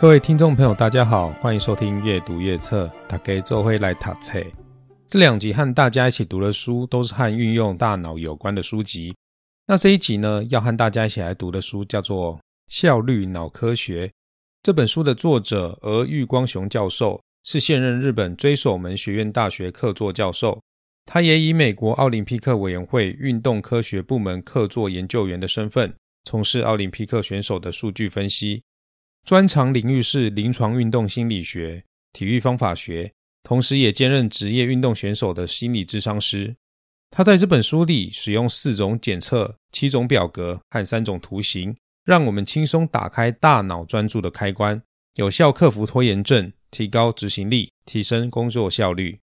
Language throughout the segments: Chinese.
各位听众朋友，大家好，欢迎收听阅读阅册，大家做会来读册。这两集和大家一起读的书，都是和运用大脑有关的书籍。那这一集呢，要和大家一起来读的书叫做《效率脑科学》。这本书的作者俄玉光雄教授是现任日本追守门学院大学客座教授，他也以美国奥林匹克委员会运动科学部门客座研究员的身份，从事奥林匹克选手的数据分析。专长领域是临床运动心理学、体育方法学，同时也兼任职业运动选手的心理智商师。他在这本书里使用四种检测、七种表格和三种图形，让我们轻松打开大脑专注的开关，有效克服拖延症，提高执行力，提升工作效率。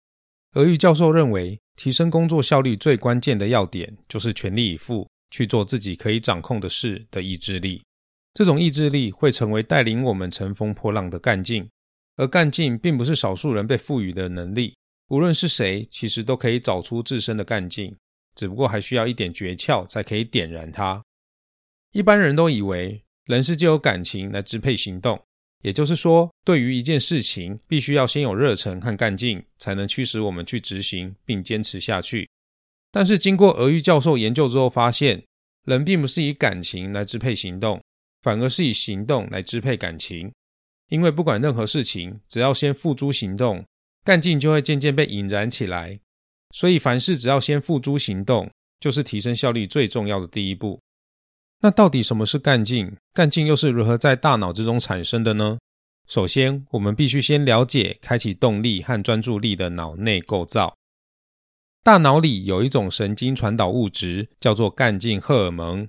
俄玉教授认为，提升工作效率最关键的要点就是全力以赴去做自己可以掌控的事的意志力。这种意志力会成为带领我们乘风破浪的干劲，而干劲并不是少数人被赋予的能力。无论是谁，其实都可以找出自身的干劲，只不过还需要一点诀窍才可以点燃它。一般人都以为人是借由感情来支配行动，也就是说，对于一件事情，必须要先有热忱和干劲，才能驱使我们去执行并坚持下去。但是，经过俄玉教授研究之后发现，人并不是以感情来支配行动。反而是以行动来支配感情，因为不管任何事情，只要先付诸行动，干劲就会渐渐被引燃起来。所以凡事只要先付诸行动，就是提升效率最重要的第一步。那到底什么是干劲？干劲又是如何在大脑之中产生的呢？首先，我们必须先了解开启动力和专注力的脑内构造。大脑里有一种神经传导物质，叫做干劲荷尔蒙。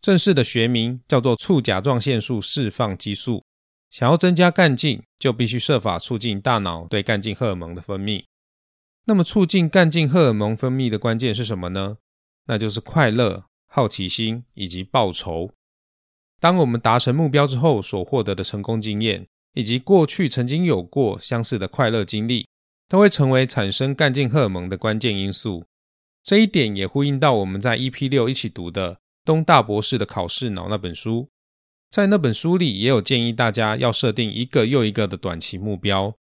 正式的学名叫做促甲状腺素释放激素。想要增加干劲，就必须设法促进大脑对干劲荷尔蒙的分泌。那么，促进干劲荷尔蒙分泌的关键是什么呢？那就是快乐、好奇心以及报酬。当我们达成目标之后所获得的成功经验，以及过去曾经有过相似的快乐经历，都会成为产生干劲荷尔蒙的关键因素。这一点也呼应到我们在 EP 六一起读的。东大博士的考试脑那本书，在那本书里也有建议大家要设定一个又一个的短期目标，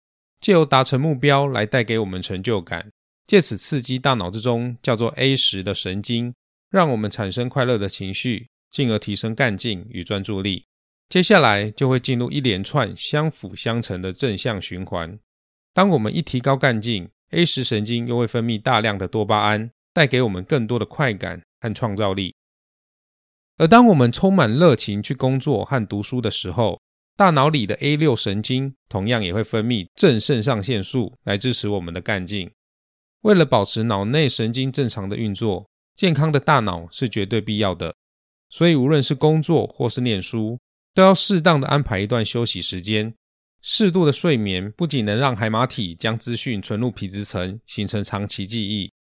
借由达成目标来带给我们成就感，借此刺激大脑之中叫做 A 十的神经，让我们产生快乐的情绪，进而提升干劲与专注力。接下来就会进入一连串相辅相成的正向循环。当我们一提高干劲，A 十神经又会分泌大量的多巴胺，带给我们更多的快感和创造力。而当我们充满热情去工作和读书的时候，大脑里的 A 六神经同样也会分泌正肾上腺素来支持我们的干劲。为了保持脑内神经正常的运作，健康的大脑是绝对必要的。所以，无论是工作或是念书，都要适当的安排一段休息时间。适度的睡眠不仅能让海马体将资讯存入皮质层，形成长期记忆，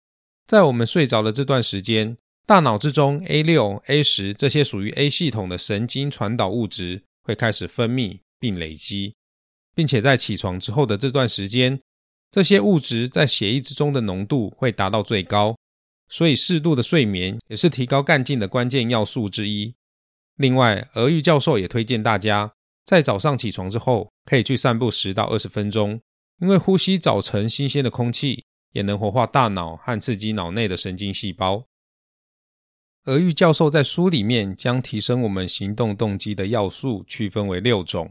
在我们睡着的这段时间。大脑之中，A 六、A 十这些属于 A 系统的神经传导物质会开始分泌并累积，并且在起床之后的这段时间，这些物质在血液之中的浓度会达到最高。所以，适度的睡眠也是提高干劲的关键要素之一。另外，俄玉教授也推荐大家在早上起床之后可以去散步十到二十分钟，因为呼吸早晨新鲜的空气也能活化大脑和刺激脑内的神经细胞。俄玉教授在书里面将提升我们行动动机的要素区分为六种。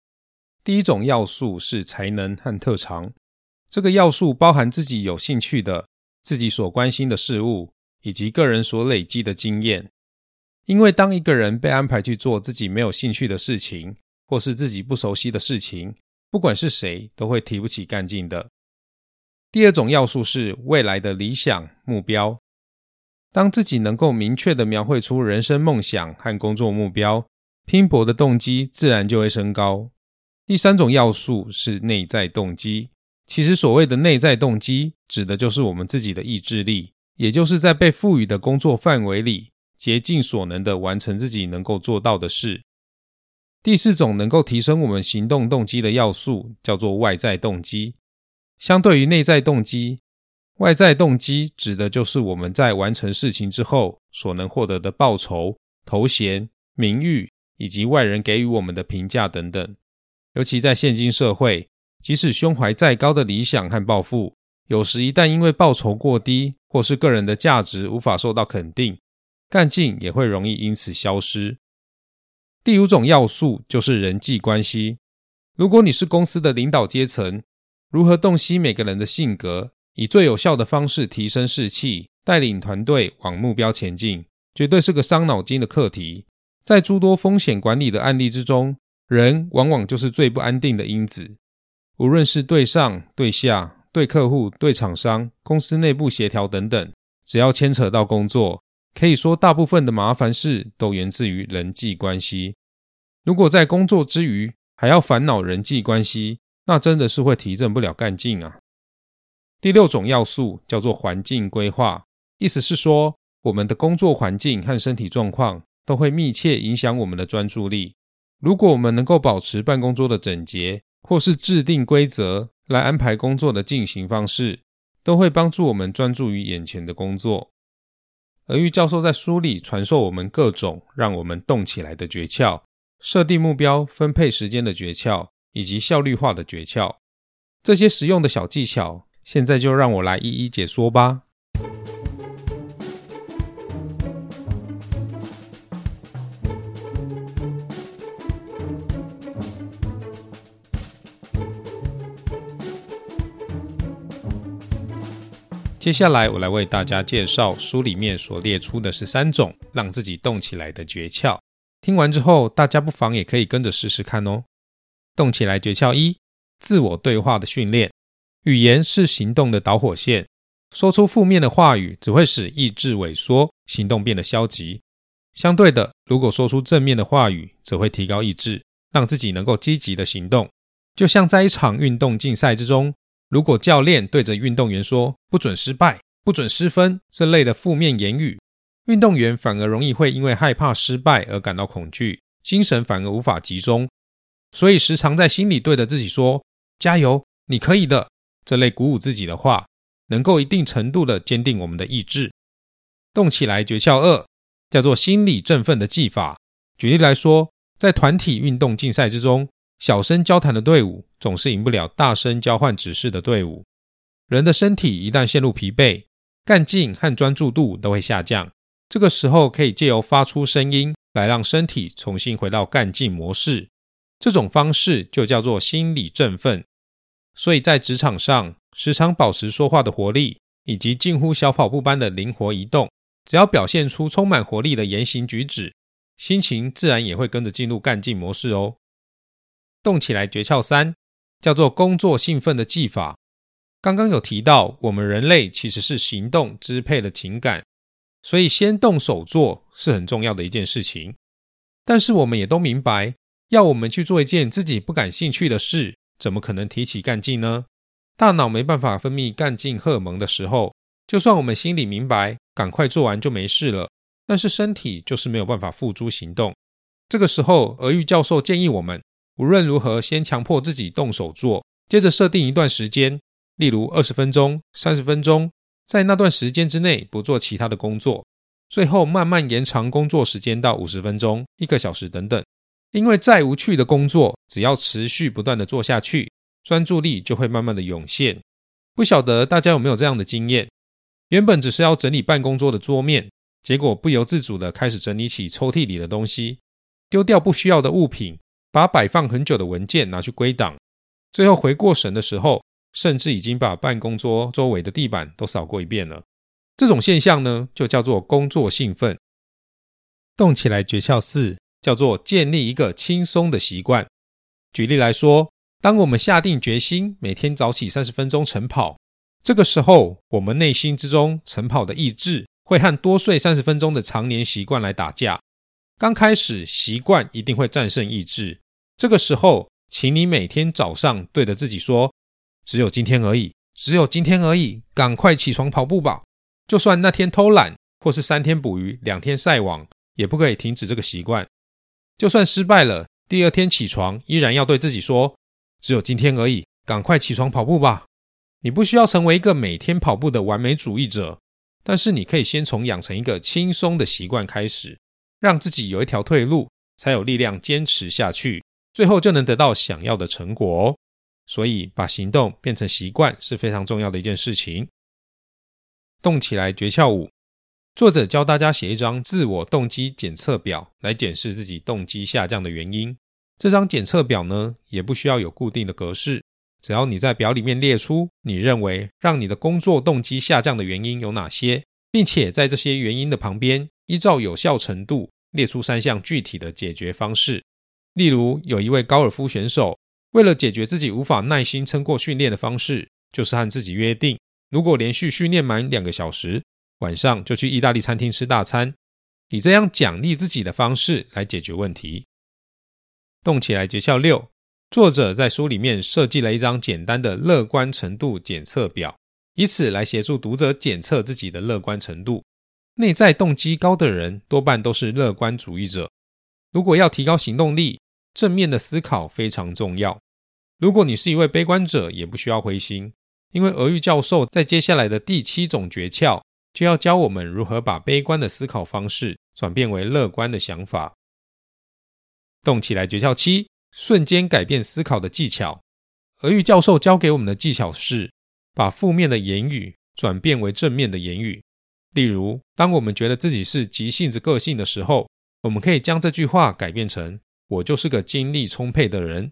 第一种要素是才能和特长，这个要素包含自己有兴趣的、自己所关心的事物，以及个人所累积的经验。因为当一个人被安排去做自己没有兴趣的事情，或是自己不熟悉的事情，不管是谁都会提不起干劲的。第二种要素是未来的理想目标。当自己能够明确的描绘出人生梦想和工作目标，拼搏的动机自然就会升高。第三种要素是内在动机。其实所谓的内在动机，指的就是我们自己的意志力，也就是在被赋予的工作范围里，竭尽所能的完成自己能够做到的事。第四种能够提升我们行动动机的要素，叫做外在动机。相对于内在动机。外在动机指的就是我们在完成事情之后所能获得的报酬、头衔、名誉，以及外人给予我们的评价等等。尤其在现今社会，即使胸怀再高的理想和抱负，有时一旦因为报酬过低，或是个人的价值无法受到肯定，干劲也会容易因此消失。第五种要素就是人际关系。如果你是公司的领导阶层，如何洞悉每个人的性格，以最有效的方式提升士气，带领团队往目标前进，绝对是个伤脑筋的课题。在诸多风险管理的案例之中，人往往就是最不安定的因子。无论是对上、对下、对客户、对厂商、公司内部协调等等，只要牵扯到工作，可以说大部分的麻烦事都源自于人际关系。如果在工作之余还要烦恼人际关系，那真的是会提振不了干劲啊。第六种要素叫做环境规划，意思是说，我们的工作环境和身体状况。都会密切影响我们的专注力。如果我们能够保持办公桌的整洁，或是制定规则来安排工作的进行方式，都会帮助我们专注于眼前的工作。而玉教授在书里传授我们各种让我们动起来的诀窍，设定目标、分配时间的诀窍，以及效率化的诀窍。这些实用的小技巧，现在就让我来一一解说吧。接下来，我来为大家介绍书里面所列出的十三种让自己动起来的诀窍。听完之后，大家不妨也可以跟着试试看哦。动起来诀窍一：自我对话的训练。语言是行动的导火线，说出负面的话语只会使意志萎缩，行动变得消极。相对的，如果说出正面的话语，则会提高意志，让自己能够积极的行动。就像在一场运动竞赛之中。如果教练对着运动员说“不准失败，不准失分”这类的负面言语，运动员反而容易会因为害怕失败而感到恐惧，精神反而无法集中。所以，时常在心里对着自己说“加油，你可以的”这类鼓舞自己的话，能够一定程度的坚定我们的意志。动起来诀窍二叫做心理振奋的技法。举例来说，在团体运动竞赛之中。小声交谈的队伍总是赢不了大声交换指示的队伍。人的身体一旦陷入疲惫，干劲和专注度都会下降。这个时候可以借由发出声音来让身体重新回到干劲模式。这种方式就叫做心理振奋。所以在职场上，时常保持说话的活力，以及近乎小跑步般的灵活移动，只要表现出充满活力的言行举止，心情自然也会跟着进入干劲模式哦。动起来诀窍三叫做工作兴奋的技法。刚刚有提到，我们人类其实是行动支配了情感，所以先动手做是很重要的一件事情。但是我们也都明白，要我们去做一件自己不感兴趣的事，怎么可能提起干劲呢？大脑没办法分泌干劲荷尔蒙的时候，就算我们心里明白，赶快做完就没事了，但是身体就是没有办法付诸行动。这个时候，俄玉教授建议我们。无论如何，先强迫自己动手做，接着设定一段时间，例如二十分钟、三十分钟，在那段时间之内不做其他的工作，最后慢慢延长工作时间到五十分钟、一个小时等等。因为再无趣的工作，只要持续不断的做下去，专注力就会慢慢的涌现。不晓得大家有没有这样的经验？原本只是要整理办公桌的桌面，结果不由自主的开始整理起抽屉里的东西，丢掉不需要的物品。把摆放很久的文件拿去归档，最后回过神的时候，甚至已经把办公桌周围的地板都扫过一遍了。这种现象呢，就叫做工作兴奋。动起来诀窍四叫做建立一个轻松的习惯。举例来说，当我们下定决心每天早起三十分钟晨跑，这个时候我们内心之中晨跑的意志会和多睡三十分钟的常年习惯来打架。刚开始习惯一定会战胜意志。这个时候，请你每天早上对着自己说：“只有今天而已，只有今天而已，赶快起床跑步吧！”就算那天偷懒，或是三天捕鱼、两天晒网，也不可以停止这个习惯。就算失败了，第二天起床依然要对自己说：“只有今天而已，赶快起床跑步吧！”你不需要成为一个每天跑步的完美主义者，但是你可以先从养成一个轻松的习惯开始，让自己有一条退路，才有力量坚持下去。最后就能得到想要的成果哦。所以，把行动变成习惯是非常重要的一件事情。动起来诀窍五，作者教大家写一张自我动机检测表，来检视自己动机下降的原因。这张检测表呢，也不需要有固定的格式，只要你在表里面列出你认为让你的工作动机下降的原因有哪些，并且在这些原因的旁边，依照有效程度列出三项具体的解决方式。例如，有一位高尔夫选手。为了解决自己无法耐心撑过训练的方式，就是和自己约定：如果连续训练满两个小时，晚上就去意大利餐厅吃大餐，以这样奖励自己的方式来解决问题。动起来诀窍六，作者在书里面设计了一张简单的乐观程度检测表，以此来协助读者检测自己的乐观程度。内在动机高的人多半都是乐观主义者。如果要提高行动力，正面的思考非常重要。如果你是一位悲观者，也不需要灰心，因为俄玉教授在接下来的第七种诀窍，就要教我们如何把悲观的思考方式转变为乐观的想法。动起来！诀窍七：瞬间改变思考的技巧。俄玉教授教给我们的技巧是，把负面的言语转变为正面的言语。例如，当我们觉得自己是急性子个性的时候，我们可以将这句话改变成：“我就是个精力充沛的人。”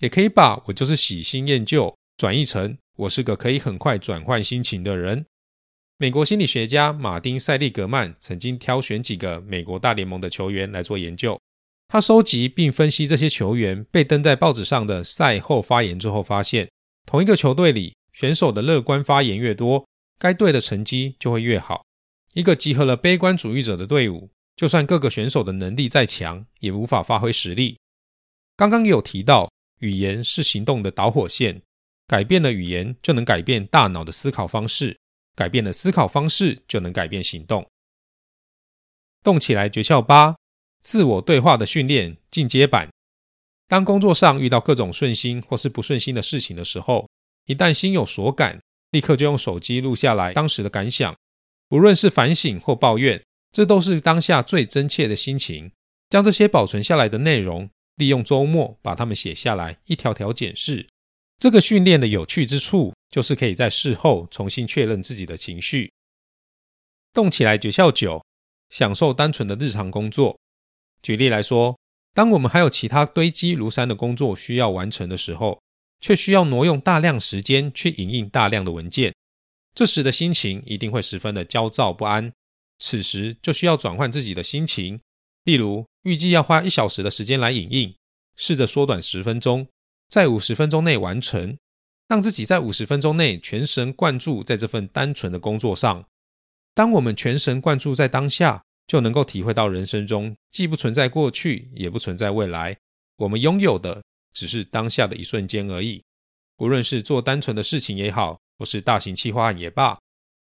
也可以把我就是喜新厌旧转译成我是个可以很快转换心情的人。美国心理学家马丁·塞利格曼曾经挑选几个美国大联盟的球员来做研究，他收集并分析这些球员被登在报纸上的赛后发言之后，发现同一个球队里选手的乐观发言越多，该队的成绩就会越好。一个集合了悲观主义者的队伍，就算各个选手的能力再强，也无法发挥实力。刚刚有提到。语言是行动的导火线，改变了语言，就能改变大脑的思考方式；改变了思考方式，就能改变行动。动起来！诀窍八：自我对话的训练进阶版。当工作上遇到各种顺心或是不顺心的事情的时候，一旦心有所感，立刻就用手机录下来当时的感想，不论是反省或抱怨，这都是当下最真切的心情。将这些保存下来的内容。利用周末把它们写下来，一条条检视。这个训练的有趣之处，就是可以在事后重新确认自己的情绪。动起来！诀窍九：享受单纯的日常工作。举例来说，当我们还有其他堆积如山的工作需要完成的时候，却需要挪用大量时间去影印大量的文件，这时的心情一定会十分的焦躁不安。此时就需要转换自己的心情。例如，预计要花一小时的时间来影印，试着缩短十分钟，在五十分钟内完成，让自己在五十分钟内全神贯注在这份单纯的工作上。当我们全神贯注在当下，就能够体会到人生中既不存在过去，也不存在未来，我们拥有的只是当下的一瞬间而已。无论是做单纯的事情也好，或是大型企划案也罢，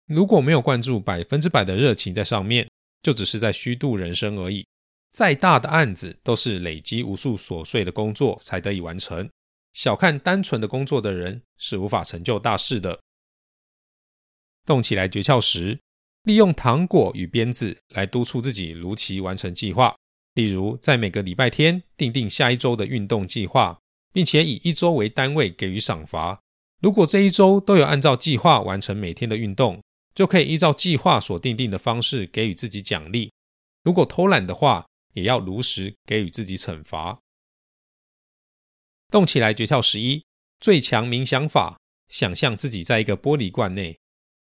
如果没有灌注百分之百的热情在上面，就只是在虚度人生而已。再大的案子，都是累积无数琐碎的工作才得以完成。小看单纯的工作的人，是无法成就大事的。动起来！诀窍十：利用糖果与鞭子来督促自己如期完成计划。例如，在每个礼拜天定定下一周的运动计划，并且以一周为单位给予赏罚。如果这一周都有按照计划完成每天的运动，就可以依照计划所定定的方式给予自己奖励。如果偷懒的话，也要如实给予自己惩罚。动起来！诀窍十一：最强冥想法。想象自己在一个玻璃罐内，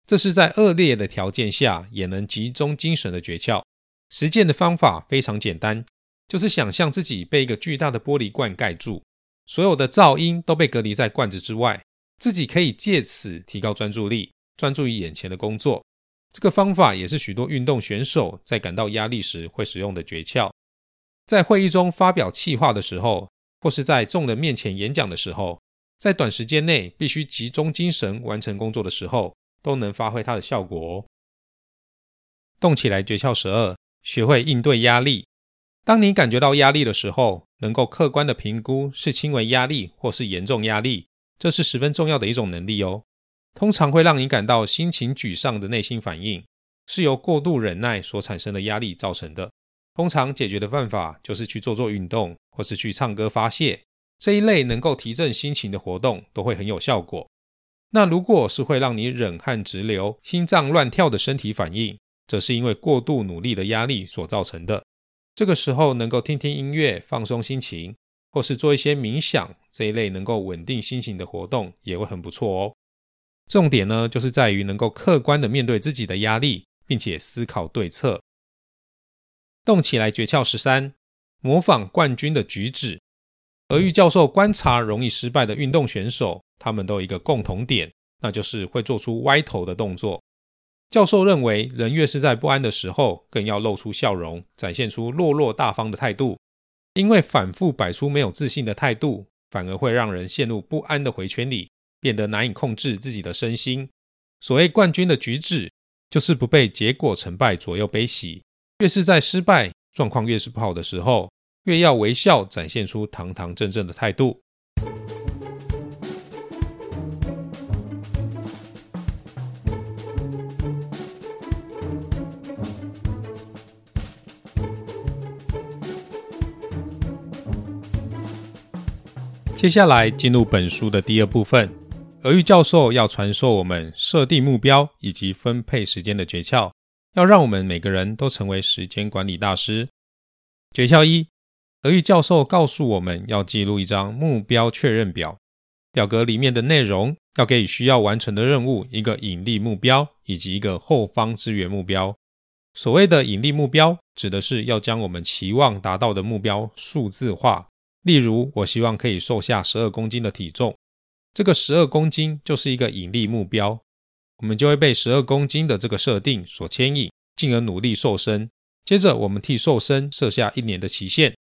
这是在恶劣的条件下也能集中精神的诀窍。实践的方法非常简单，就是想象自己被一个巨大的玻璃罐盖住，所有的噪音都被隔离在罐子之外，自己可以借此提高专注力，专注于眼前的工作。这个方法也是许多运动选手在感到压力时会使用的诀窍。在会议中发表气话的时候，或是在众人面前演讲的时候，在短时间内必须集中精神完成工作的时候，都能发挥它的效果哦。动起来！诀窍十二：学会应对压力。当你感觉到压力的时候，能够客观的评估是轻微压力或是严重压力，这是十分重要的一种能力哦。通常会让你感到心情沮丧的内心反应，是由过度忍耐所产生的压力造成的。通常解决的办法就是去做做运动，或是去唱歌发泄，这一类能够提振心情的活动都会很有效果。那如果是会让你冷汗直流、心脏乱跳的身体反应，则是因为过度努力的压力所造成的。这个时候能够听听音乐放松心情，或是做一些冥想这一类能够稳定心情的活动，也会很不错哦。重点呢，就是在于能够客观的面对自己的压力，并且思考对策。动起来诀窍十三：模仿冠军的举止。俄玉教授观察容易失败的运动选手，他们都有一个共同点，那就是会做出歪头的动作。教授认为，人越是在不安的时候，更要露出笑容，展现出落落大方的态度，因为反复摆出没有自信的态度，反而会让人陷入不安的回圈里。变得难以控制自己的身心。所谓冠军的举止，就是不被结果成败左右悲喜。越是在失败状况越是不好的时候，越要微笑，展现出堂堂正正的态度。接下来进入本书的第二部分。俄玉教授要传授我们设定目标以及分配时间的诀窍，要让我们每个人都成为时间管理大师。诀窍一：德玉教授告诉我们要记录一张目标确认表，表格里面的内容要给需要完成的任务一个引力目标以及一个后方支援目标。所谓的引力目标，指的是要将我们期望达到的目标数字化。例如，我希望可以瘦下十二公斤的体重。这个十二公斤就是一个引力目标，我们就会被十二公斤的这个设定所牵引，进而努力瘦身。接着，我们替瘦身设下一年的期限，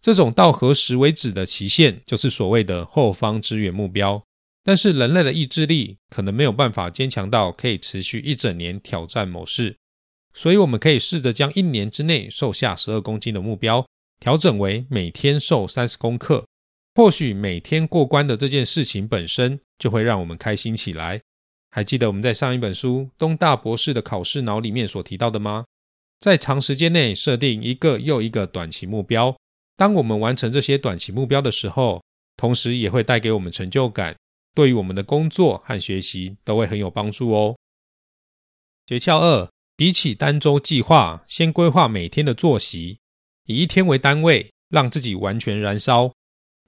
这种到何时为止的期限，就是所谓的后方支援目标。但是，人类的意志力可能没有办法坚强到可以持续一整年挑战某事，所以我们可以试着将一年之内瘦下十二公斤的目标调整为每天瘦三十公克。或许每天过关的这件事情本身就会让我们开心起来。还记得我们在上一本书东大博士的考试脑里面所提到的吗？在长时间内设定一个又一个短期目标，当我们完成这些短期目标的时候，同时也会带给我们成就感，对于我们的工作和学习都会很有帮助哦。诀窍二：比起单周计划，先规划每天的作息，以一天为单位，让自己完全燃烧。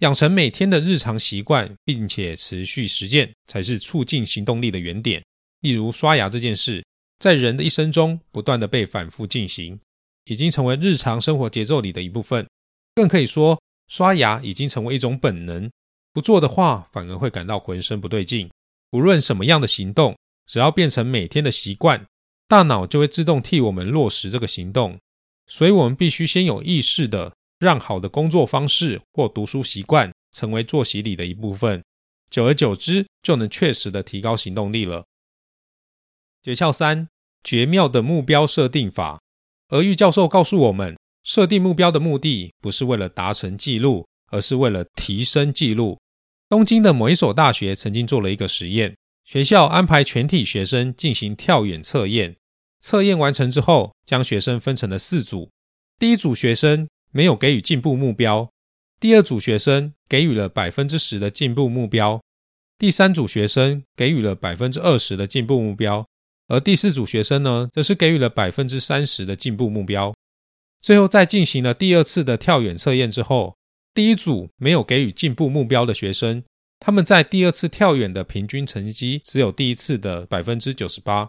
养成每天的日常习惯，并且持续实践，才是促进行动力的原点。例如刷牙这件事，在人的一生中不断的被反复进行，已经成为日常生活节奏里的一部分。更可以说，刷牙已经成为一种本能，不做的话，反而会感到浑身不对劲。无论什么样的行动，只要变成每天的习惯，大脑就会自动替我们落实这个行动。所以，我们必须先有意识的。让好的工作方式或读书习惯成为作息里的一部分，久而久之就能确实的提高行动力了。诀窍三：绝妙的目标设定法。俄玉教授告诉我们，设定目标的目的不是为了达成记录，而是为了提升记录。东京的某一所大学曾经做了一个实验，学校安排全体学生进行跳远测验。测验完成之后，将学生分成了四组，第一组学生。没有给予进步目标，第二组学生给予了百分之十的进步目标，第三组学生给予了百分之二十的进步目标，而第四组学生呢，则是给予了百分之三十的进步目标。最后，在进行了第二次的跳远测验之后，第一组没有给予进步目标的学生，他们在第二次跳远的平均成绩只有第一次的百分之九十八，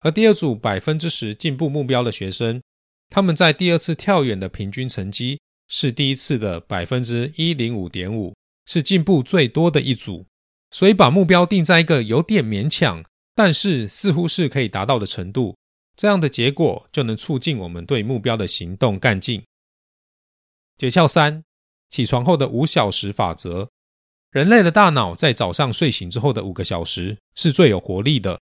而第二组百分之十进步目标的学生。他们在第二次跳远的平均成绩是第一次的百分之一零五点五，是进步最多的一组。所以把目标定在一个有点勉强，但是似乎是可以达到的程度，这样的结果就能促进我们对目标的行动干劲。诀窍三：起床后的五小时法则。人类的大脑在早上睡醒之后的五个小时是最有活力的。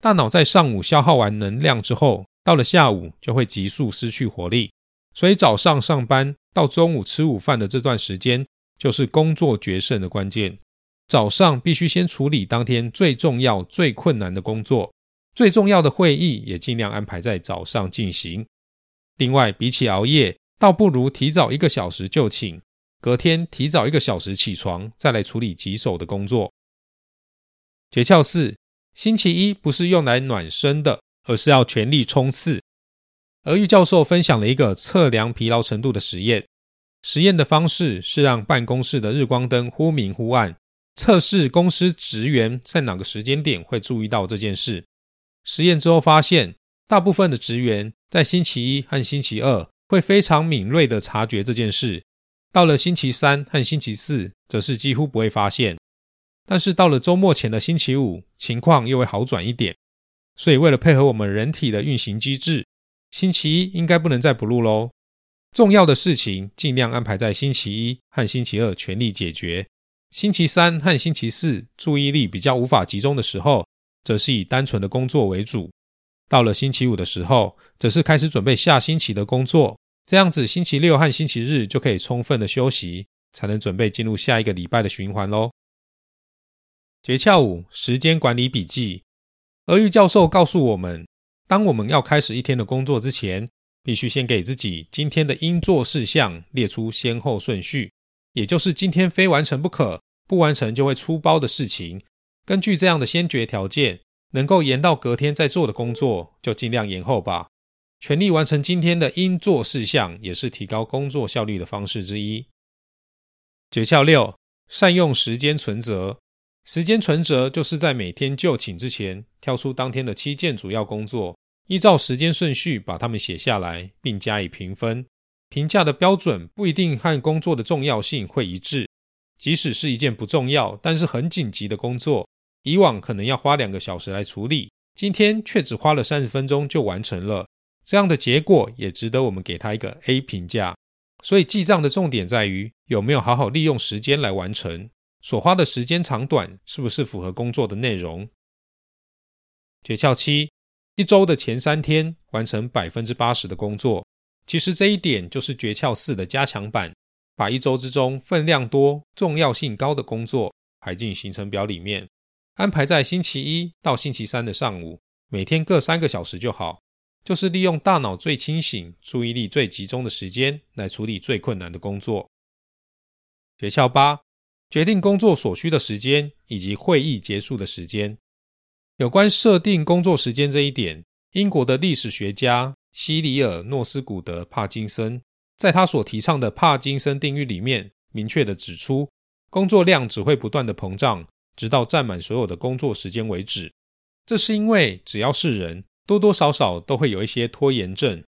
大脑在上午消耗完能量之后。到了下午就会急速失去活力，所以早上上班到中午吃午饭的这段时间就是工作决胜的关键。早上必须先处理当天最重要、最困难的工作，最重要的会议也尽量安排在早上进行。另外，比起熬夜，倒不如提早一个小时就寝，隔天提早一个小时起床，再来处理棘手的工作。诀窍四：星期一不是用来暖身的，而是要全力冲刺。俄玉教授分享了一个测量疲劳程度的实验。实验的方式是让办公室的日光灯忽明忽暗，测试公司职员在哪个时间点会注意到这件事。实验之后发现，大部分的职员在星期一和星期二会非常敏锐地察觉这件事，到了星期三和星期四则是几乎不会发现。但是到了周末前的星期五，情况又会好转一点。所以为了配合我们人体的运行机制，星期一应该不能再不录喽。重要的事情尽量安排在星期一和星期二全力解决。星期三和星期四注意力比较无法集中的时候，则是以单纯的工作为主。到了星期五的时候，则是开始准备下星期的工作。这样子，星期六和星期日就可以充分的休息，才能准备进入下一个礼拜的循环喽。诀窍五：时间管理笔记。俄玉教授告诉我们，当我们要开始一天的工作之前，必须先给自己今天的应做事项列出先后顺序，也就是今天非完成不可，不完成就会出包的事情。根据这样的先决条件，能够延到隔天再做的工作，就尽量延后吧。全力完成今天的应做事项，也是提高工作效率的方式之一。诀窍六：善用时间存折。时间存折就是在每天就寝之前，挑出当天的七件主要工作。依照时间顺序把它们写下来，并加以评分。评价的标准不一定和工作的重要性会一致。即使是一件不重要但是很紧急的工作，以往可能要花两个小时来处理，今天却只花了三十分钟就完成了。这样的结果也值得我们给他一个 A 评价。所以记账的重点在于有没有好好利用时间来完成，所花的时间长短是不是符合工作的内容。诀窍七。一周的前三天完成百分之八十的工作，其实这一点就是诀窍四的加强版，把一周之中分量多、重要性高的工作排进行程表里面，安排在星期一到星期三的上午，每天各三个小时就好，就是利用大脑最清醒、注意力最集中的时间来处理最困难的工作。诀窍八：决定工作所需的时间以及会议结束的时间。有关设定工作时间这一点，英国的历史学家西里尔·诺斯古德·帕金森在他所提倡的帕金森定律里面，明确的指出，工作量只会不断的膨胀，直到占满所有的工作时间为止。这是因为只要是人，多多少少都会有一些拖延症，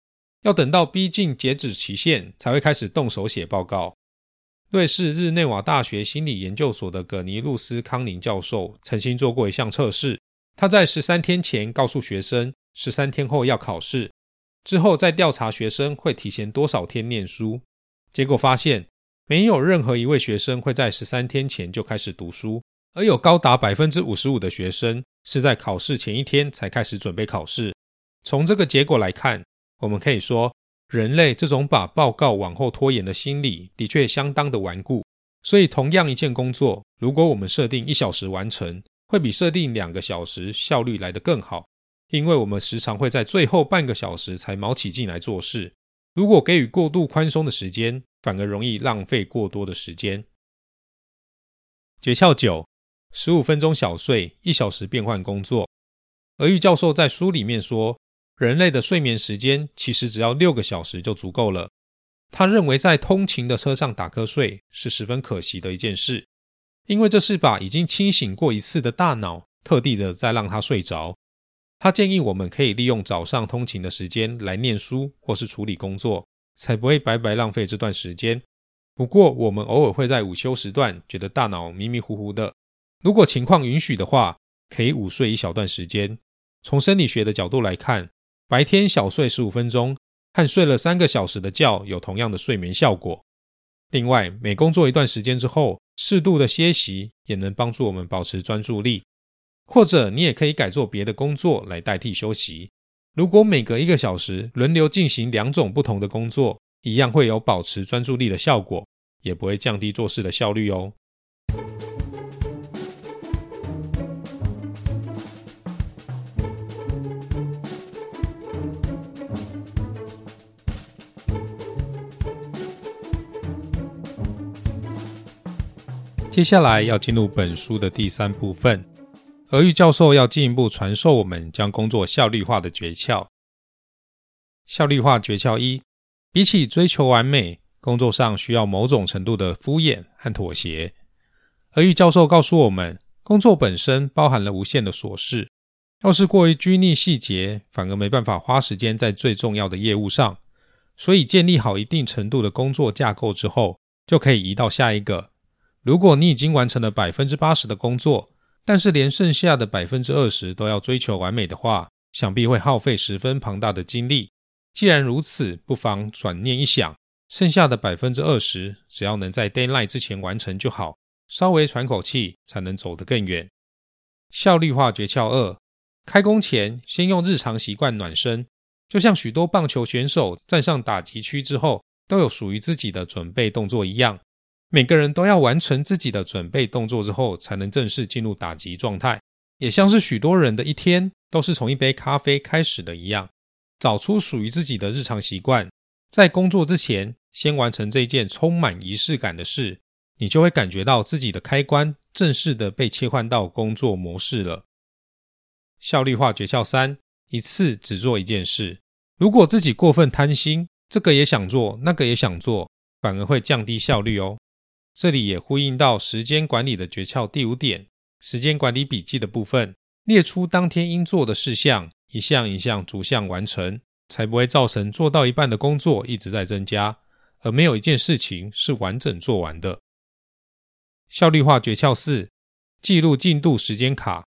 要等到逼近截止期限才会开始动手写报告。瑞士日内瓦大学心理研究所的葛尼路斯康宁教授曾经做过一项测试。他在十三天前告诉学生，十三天后要考试，之后再调查学生会提前多少天念书。结果发现，没有任何一位学生会在十三天前就开始读书，而有高达百分之五十五的学生是在考试前一天才开始准备考试。从这个结果来看，我们可以说，人类这种把报告往后拖延的心理的确相当的顽固。所以，同样一件工作，如果我们设定一小时完成，会比设定两个小时效率来得更好，因为我们时常会在最后半个小时才卯起劲来做事。如果给予过度宽松的时间，反而容易浪费过多的时间。诀窍九：十五分钟小睡，一小时变换工作。俄玉教授在书里面说，人类的睡眠时间其实只要六个小时就足够了。他认为在通勤的车上打瞌睡是十分可惜的一件事。因为这是把已经清醒过一次的大脑，特地的再让他睡着。他建议我们可以利用早上通勤的时间来念书或是处理工作，才不会白白浪费这段时间。不过，我们偶尔会在午休时段觉得大脑迷迷糊糊的。如果情况允许的话，可以午睡一小段时间。从生理学的角度来看，白天小睡十五分钟，和睡了三个小时的觉有同样的睡眠效果。另外，每工作一段时间之后，适度的歇息也能帮助我们保持专注力。或者，你也可以改做别的工作来代替休息。如果每隔一个小时轮流进行两种不同的工作，一样会有保持专注力的效果，也不会降低做事的效率哦。接下来要进入本书的第三部分，俄玉教授要进一步传授我们将工作效率化的诀窍。效率化诀窍一：比起追求完美，工作上需要某种程度的敷衍和妥协。俄玉教授告诉我们，工作本身包含了无限的琐事，要是过于拘泥细节，反而没办法花时间在最重要的业务上。所以，建立好一定程度的工作架构之后，就可以移到下一个。如果你已经完成了百分之八十的工作，但是连剩下的百分之二十都要追求完美的话，想必会耗费十分庞大的精力。既然如此，不妨转念一想，剩下的百分之二十，只要能在 deadline 之前完成就好，稍微喘口气，才能走得更远。效率化诀窍二：开工前先用日常习惯暖身，就像许多棒球选手站上打击区之后，都有属于自己的准备动作一样。每个人都要完成自己的准备动作之后，才能正式进入打击状态。也像是许多人的一天都是从一杯咖啡开始的一样。找出属于自己的日常习惯，在工作之前先完成这件充满仪式感的事，你就会感觉到自己的开关正式的被切换到工作模式了。效率化诀窍三：一次只做一件事。如果自己过分贪心，这个也想做，那个也想做，反而会降低效率哦。这里也呼应到时间管理的诀窍第五点：时间管理笔记的部分，列出当天应做的事项。一项一项逐项完成，才不会造成做到一半的工作一直在增加，而没有一件事情是完整做完的。效率化诀窍四：记录进度时间卡。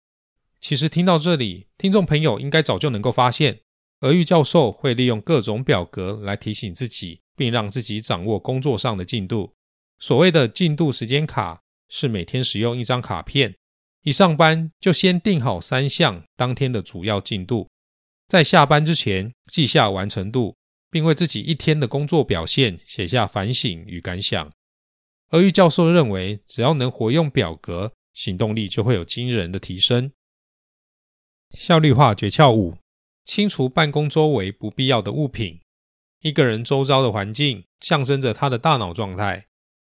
其实听到这里，听众朋友应该早就能够发现，俄玉教授会利用各种表格来提醒自己，并让自己掌握工作上的进度。所谓的进度时间卡，是每天使用一张卡片。一上班就先定好三项当天的主要进度，在下班之前记下完成度，并为自己一天的工作表现写下反省与感想。而玉教授认为，只要能活用表格，行动力就会有惊人的提升。效率化诀窍五：清除办公周围不必要的物品。一个人周遭的环境象征着他的大脑状态。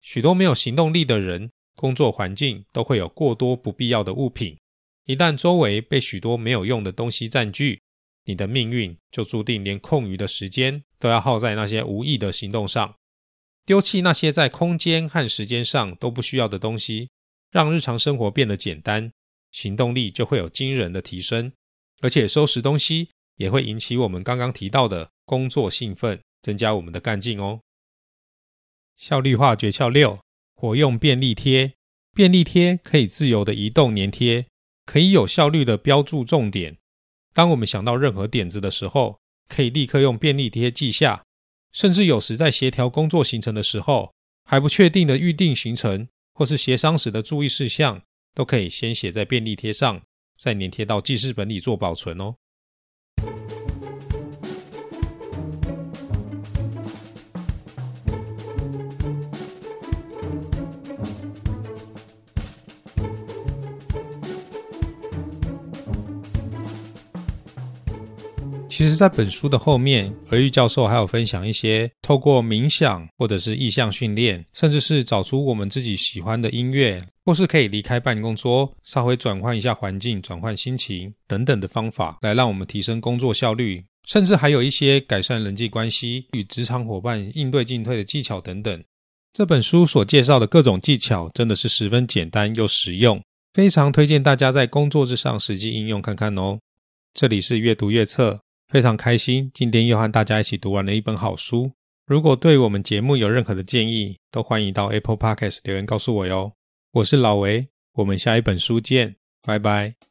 许多没有行动力的人。工作环境都会有过多不必要的物品，一旦周围被许多没有用的东西占据，你的命运就注定连空余的时间都要耗在那些无意的行动上。丢弃那些在空间和时间上都不需要的东西，让日常生活变得简单，行动力就会有惊人的提升。而且收拾东西也会引起我们刚刚提到的工作兴奋，增加我们的干劲哦。效率化诀窍六。活用便利贴，便利贴可以自由的移动粘贴，可以有效率的标注重点。当我们想到任何点子的时候，可以立刻用便利贴记下。甚至有时在协调工作行程的时候，还不确定的预定行程或是协商时的注意事项，都可以先写在便利贴上，再粘贴到记事本里做保存哦。其实，在本书的后面，何玉教授还有分享一些透过冥想，或者是意向训练，甚至是找出我们自己喜欢的音乐，或是可以离开办公桌，稍微转换一下环境，转换心情等等的方法，来让我们提升工作效率，甚至还有一些改善人际关系与职场伙伴应对进退的技巧等等。这本书所介绍的各种技巧，真的是十分简单又实用，非常推荐大家在工作之上实际应用看看哦。这里是阅读阅册。非常开心，今天又和大家一起读完了一本好书。如果对我们节目有任何的建议，都欢迎到 Apple Podcast 留言告诉我哟。我是老维，我们下一本书见，拜拜。